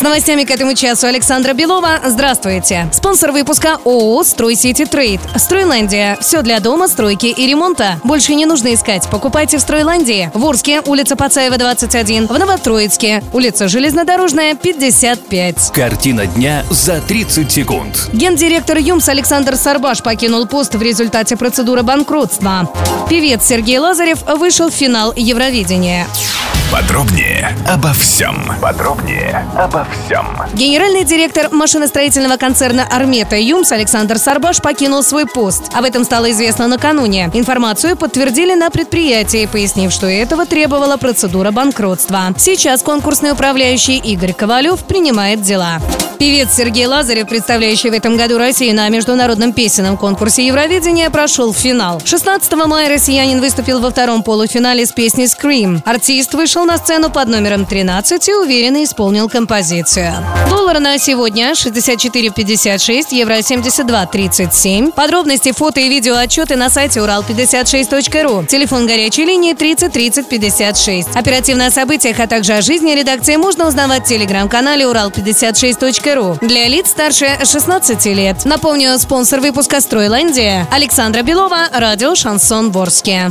С новостями к этому часу Александра Белова. Здравствуйте. Спонсор выпуска ООО «Стройсити Трейд». «Стройландия». Все для дома, стройки и ремонта. Больше не нужно искать. Покупайте в «Стройландии». В Орске, улица Пацаева, 21. В Новотроицке, улица Железнодорожная, 55. Картина дня за 30 секунд. Гендиректор ЮМС Александр Сарбаш покинул пост в результате процедуры банкротства. Певец Сергей Лазарев вышел в финал Евровидения. Подробнее обо всем. Подробнее обо всем. Генеральный директор машиностроительного концерна «Армета» ЮМС Александр Сарбаш покинул свой пост. Об этом стало известно накануне. Информацию подтвердили на предприятии, пояснив, что этого требовала процедура банкротства. Сейчас конкурсный управляющий Игорь Ковалев принимает дела. Певец Сергей Лазарев, представляющий в этом году Россию на международном песенном конкурсе Евровидения, прошел в финал. 16 мая россиянин выступил во втором полуфинале с песней «Scream». Артист вышел на сцену под номером 13 и уверенно исполнил композицию. Доллар на сегодня 64,56, евро 72,37. Подробности, фото и видео отчеты на сайте урал56.ру. Телефон горячей линии 30 30 56. Оперативно о событиях, а также о жизни редакции можно узнавать в телеграм-канале урал56.ру для лиц старше 16 лет. Напомню, спонсор выпуска «Стройландия» Александра Белова, радио «Шансон Ворске».